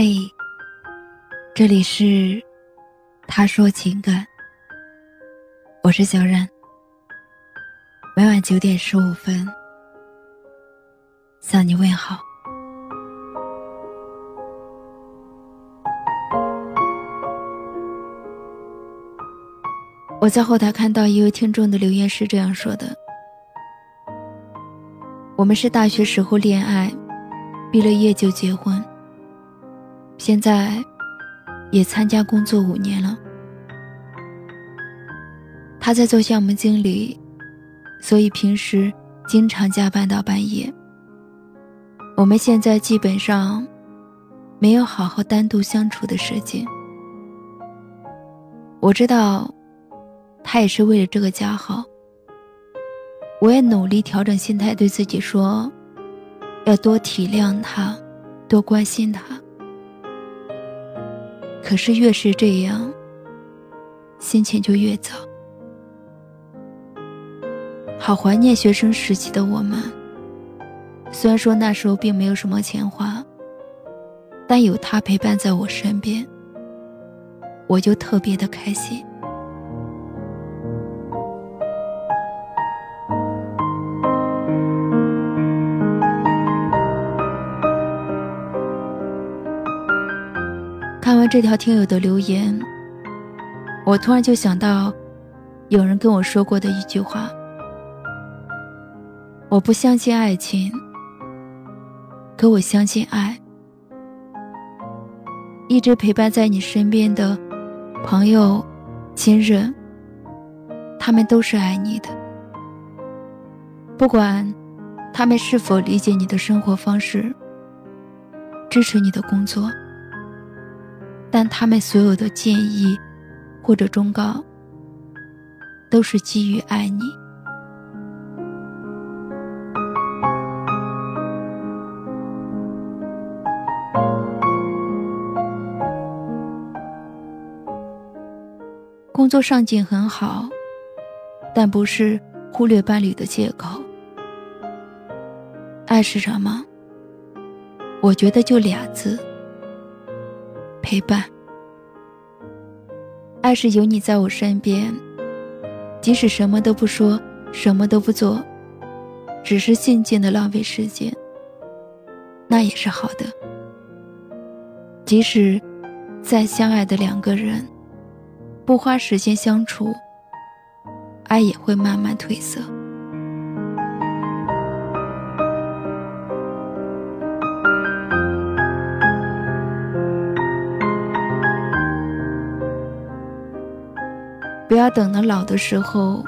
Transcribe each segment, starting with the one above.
嘿，这里是他说情感，我是小冉。每晚九点十五分向你问好。我在后台看到一位听众的留言是这样说的：“我们是大学时候恋爱，毕了业就结婚。现在也参加工作五年了。他在做项目经理，所以平时经常加班到半夜。我们现在基本上没有好好单独相处的时间。我知道。”他也是为了这个家好，我也努力调整心态，对自己说，要多体谅他，多关心他。可是越是这样，心情就越糟。好怀念学生时期的我们，虽然说那时候并没有什么钱花，但有他陪伴在我身边，我就特别的开心。这条听友的留言，我突然就想到，有人跟我说过的一句话：“我不相信爱情，可我相信爱。一直陪伴在你身边的朋友、亲人，他们都是爱你的。不管他们是否理解你的生活方式，支持你的工作。”但他们所有的建议，或者忠告，都是基于爱你。工作上进很好，但不是忽略伴侣的借口。爱是什么？我觉得就俩字。陪伴，爱是有你在我身边，即使什么都不说，什么都不做，只是静静的浪费时间，那也是好的。即使再相爱的两个人，不花时间相处，爱也会慢慢褪色。不要等到老的时候，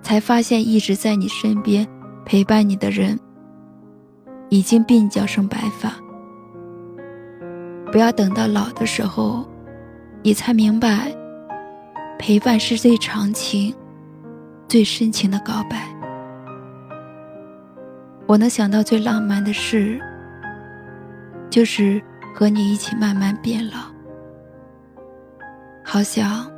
才发现一直在你身边陪伴你的人，已经鬓角生白发。不要等到老的时候，你才明白，陪伴是最长情、最深情的告白。我能想到最浪漫的事，就是和你一起慢慢变老。好想。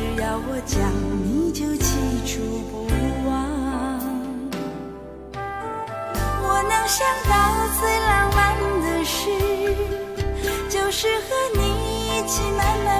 只要我讲你就记住不忘，我能想到最浪漫的事，就是和你一起慢慢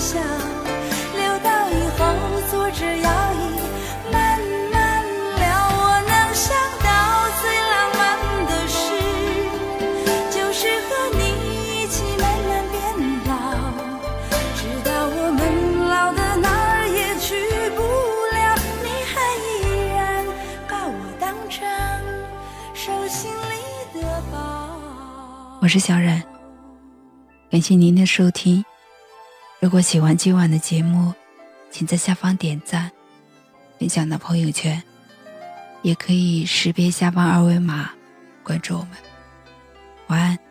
留到以后坐着摇椅慢慢聊。我能想到最浪漫的事，就是和你一起慢慢变老，直到我们老的哪儿也去不了，你还依然把我当成手心里的宝。我是小冉，感谢您的收听。如果喜欢今晚的节目，请在下方点赞，分享到朋友圈，也可以识别下方二维码关注我们。晚安。